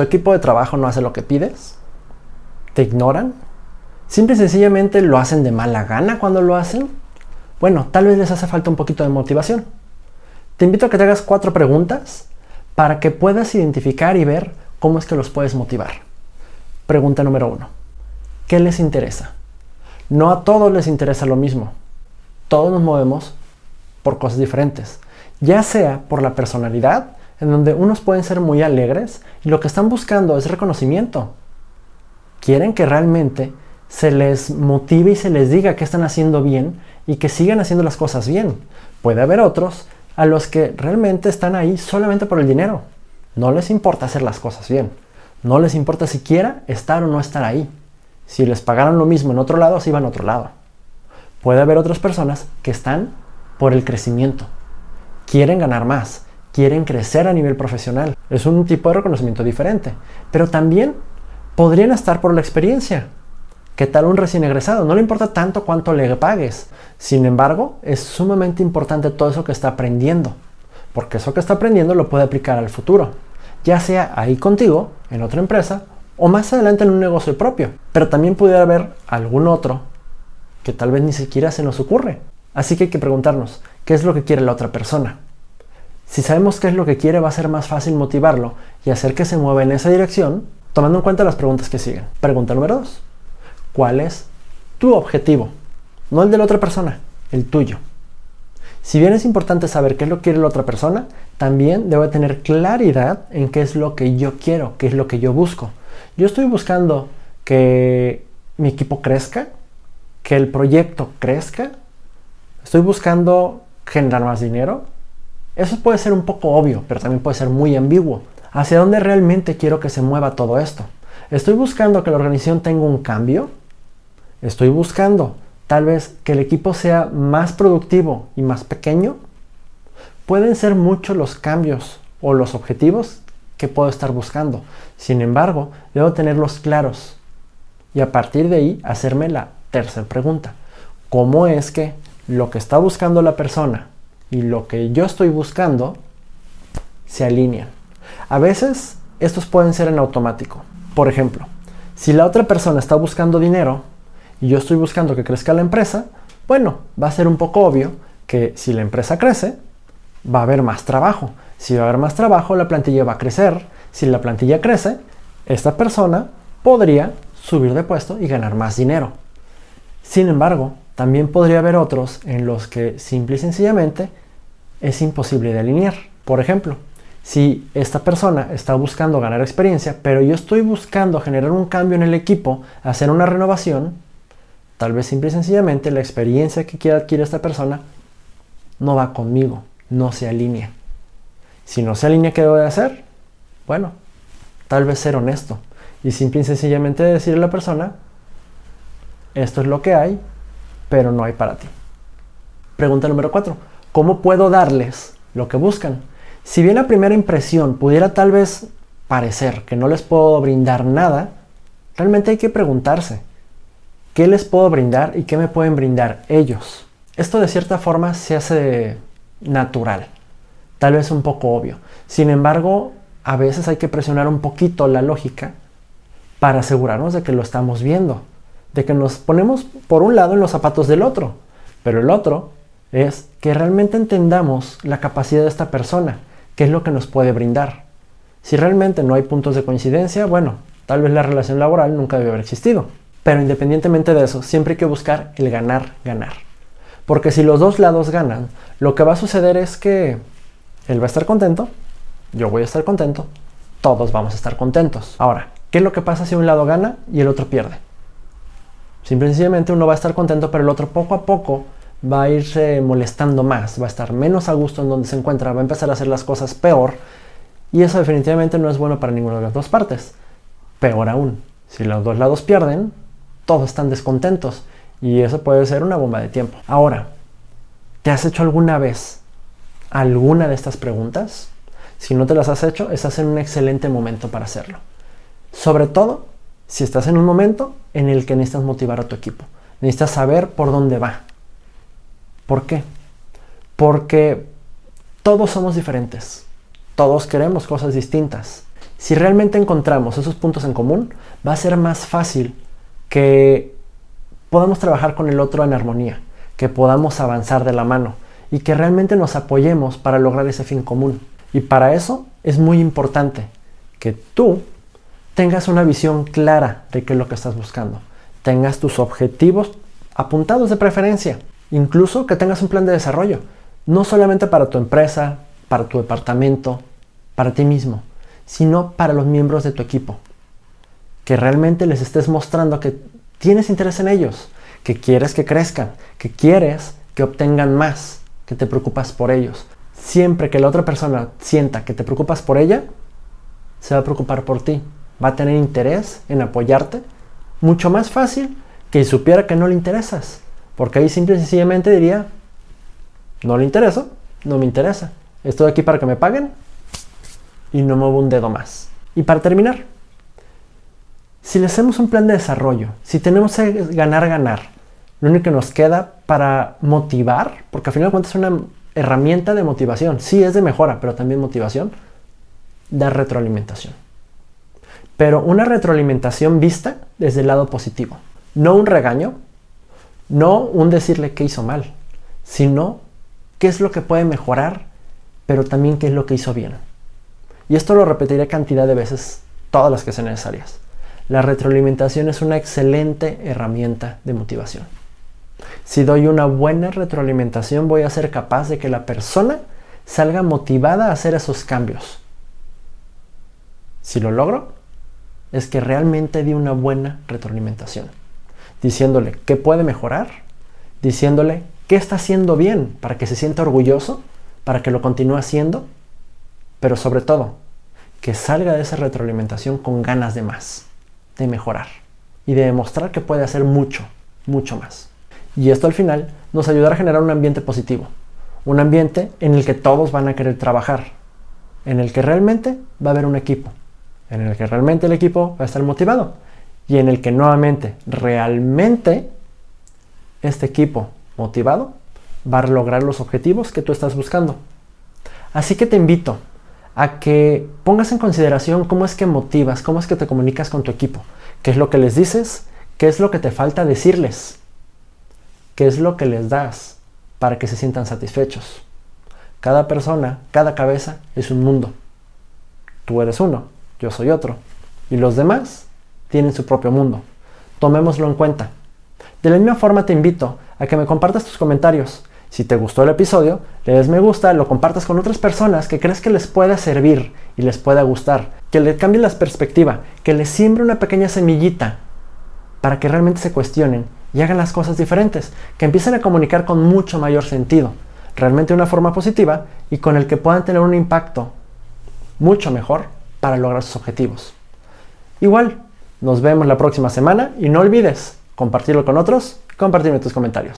¿Tu equipo de trabajo no hace lo que pides? ¿Te ignoran? ¿Simple y sencillamente lo hacen de mala gana cuando lo hacen? Bueno, tal vez les hace falta un poquito de motivación. Te invito a que te hagas cuatro preguntas para que puedas identificar y ver cómo es que los puedes motivar. Pregunta número uno. ¿Qué les interesa? No a todos les interesa lo mismo. Todos nos movemos por cosas diferentes. Ya sea por la personalidad, en donde unos pueden ser muy alegres y lo que están buscando es reconocimiento. Quieren que realmente se les motive y se les diga que están haciendo bien y que sigan haciendo las cosas bien. Puede haber otros a los que realmente están ahí solamente por el dinero. No les importa hacer las cosas bien. No les importa siquiera estar o no estar ahí. Si les pagaran lo mismo en otro lado, se iban a otro lado. Puede haber otras personas que están por el crecimiento. Quieren ganar más, quieren crecer a nivel profesional. Es un tipo de reconocimiento diferente. Pero también podrían estar por la experiencia. ¿Qué tal un recién egresado? No le importa tanto cuánto le pagues. Sin embargo, es sumamente importante todo eso que está aprendiendo. Porque eso que está aprendiendo lo puede aplicar al futuro. Ya sea ahí contigo, en otra empresa, o más adelante en un negocio propio. Pero también pudiera haber algún otro que tal vez ni siquiera se nos ocurre. Así que hay que preguntarnos, ¿qué es lo que quiere la otra persona? Si sabemos qué es lo que quiere, va a ser más fácil motivarlo y hacer que se mueva en esa dirección, tomando en cuenta las preguntas que siguen. Pregunta número 2. ¿Cuál es tu objetivo? No el de la otra persona, el tuyo. Si bien es importante saber qué es lo que quiere la otra persona, también debo tener claridad en qué es lo que yo quiero, qué es lo que yo busco. Yo estoy buscando que mi equipo crezca, que el proyecto crezca, estoy buscando generar más dinero, eso puede ser un poco obvio, pero también puede ser muy ambiguo. ¿Hacia dónde realmente quiero que se mueva todo esto? ¿Estoy buscando que la organización tenga un cambio? ¿Estoy buscando tal vez que el equipo sea más productivo y más pequeño? Pueden ser muchos los cambios o los objetivos que puedo estar buscando. Sin embargo, debo tenerlos claros. Y a partir de ahí hacerme la tercera pregunta. ¿Cómo es que lo que está buscando la persona y lo que yo estoy buscando se alinean. A veces estos pueden ser en automático. Por ejemplo, si la otra persona está buscando dinero y yo estoy buscando que crezca la empresa, bueno, va a ser un poco obvio que si la empresa crece, va a haber más trabajo. Si va a haber más trabajo, la plantilla va a crecer. Si la plantilla crece, esta persona podría subir de puesto y ganar más dinero. Sin embargo, también podría haber otros en los que simple y sencillamente es imposible de alinear. Por ejemplo, si esta persona está buscando ganar experiencia, pero yo estoy buscando generar un cambio en el equipo, hacer una renovación, tal vez simple y sencillamente la experiencia que quiera adquirir esta persona no va conmigo, no se alinea. Si no se alinea, ¿qué debo de hacer? Bueno, tal vez ser honesto y simple y sencillamente decirle a la persona, esto es lo que hay, pero no hay para ti. Pregunta número 4. ¿Cómo puedo darles lo que buscan? Si bien la primera impresión pudiera tal vez parecer que no les puedo brindar nada, realmente hay que preguntarse, ¿qué les puedo brindar y qué me pueden brindar ellos? Esto de cierta forma se hace natural, tal vez un poco obvio. Sin embargo, a veces hay que presionar un poquito la lógica para asegurarnos de que lo estamos viendo, de que nos ponemos por un lado en los zapatos del otro, pero el otro es que realmente entendamos la capacidad de esta persona, qué es lo que nos puede brindar. Si realmente no hay puntos de coincidencia, bueno, tal vez la relación laboral nunca debe haber existido. Pero independientemente de eso, siempre hay que buscar el ganar, ganar. Porque si los dos lados ganan, lo que va a suceder es que él va a estar contento, yo voy a estar contento, todos vamos a estar contentos. Ahora, ¿qué es lo que pasa si un lado gana y el otro pierde? Simplemente uno va a estar contento, pero el otro poco a poco va a irse molestando más, va a estar menos a gusto en donde se encuentra, va a empezar a hacer las cosas peor y eso definitivamente no es bueno para ninguna de las dos partes. Peor aún, si los dos lados pierden, todos están descontentos y eso puede ser una bomba de tiempo. Ahora, ¿te has hecho alguna vez alguna de estas preguntas? Si no te las has hecho, estás en un excelente momento para hacerlo. Sobre todo si estás en un momento en el que necesitas motivar a tu equipo. Necesitas saber por dónde va. ¿Por qué? Porque todos somos diferentes. Todos queremos cosas distintas. Si realmente encontramos esos puntos en común, va a ser más fácil que podamos trabajar con el otro en armonía, que podamos avanzar de la mano y que realmente nos apoyemos para lograr ese fin común. Y para eso es muy importante que tú tengas una visión clara de qué es lo que estás buscando, tengas tus objetivos apuntados de preferencia, incluso que tengas un plan de desarrollo, no solamente para tu empresa, para tu departamento, para ti mismo, sino para los miembros de tu equipo. Que realmente les estés mostrando que tienes interés en ellos, que quieres que crezcan, que quieres que obtengan más, que te preocupas por ellos. Siempre que la otra persona sienta que te preocupas por ella, se va a preocupar por ti. Va a tener interés en apoyarte mucho más fácil que si supiera que no le interesas. Porque ahí simple y sencillamente diría, no le intereso, no me interesa. Estoy aquí para que me paguen y no muevo un dedo más. Y para terminar, si le hacemos un plan de desarrollo, si tenemos que ganar, ganar, lo único que nos queda para motivar, porque al final de cuentas es una herramienta de motivación, sí es de mejora, pero también motivación, dar retroalimentación. Pero una retroalimentación vista desde el lado positivo, no un regaño, no un decirle que hizo mal, sino qué es lo que puede mejorar, pero también qué es lo que hizo bien. Y esto lo repetiré cantidad de veces, todas las que sean necesarias. La retroalimentación es una excelente herramienta de motivación. Si doy una buena retroalimentación voy a ser capaz de que la persona salga motivada a hacer esos cambios. Si lo logro, es que realmente di una buena retroalimentación. Diciéndole qué puede mejorar, diciéndole qué está haciendo bien para que se sienta orgulloso, para que lo continúe haciendo, pero sobre todo, que salga de esa retroalimentación con ganas de más de mejorar y de demostrar que puede hacer mucho, mucho más. Y esto al final nos ayudará a generar un ambiente positivo, un ambiente en el que todos van a querer trabajar, en el que realmente va a haber un equipo, en el que realmente el equipo va a estar motivado y en el que nuevamente, realmente, este equipo motivado va a lograr los objetivos que tú estás buscando. Así que te invito a que pongas en consideración cómo es que motivas, cómo es que te comunicas con tu equipo, qué es lo que les dices, qué es lo que te falta decirles, qué es lo que les das para que se sientan satisfechos. Cada persona, cada cabeza es un mundo. Tú eres uno, yo soy otro, y los demás tienen su propio mundo. Tomémoslo en cuenta. De la misma forma te invito a que me compartas tus comentarios si te gustó el episodio, le des me gusta, lo compartas con otras personas que crees que les pueda servir y les pueda gustar, que le cambie la perspectiva, que les siembre una pequeña semillita para que realmente se cuestionen y hagan las cosas diferentes, que empiecen a comunicar con mucho mayor sentido, realmente de una forma positiva y con el que puedan tener un impacto mucho mejor para lograr sus objetivos. Igual, nos vemos la próxima semana y no olvides compartirlo con otros, compartirme tus comentarios.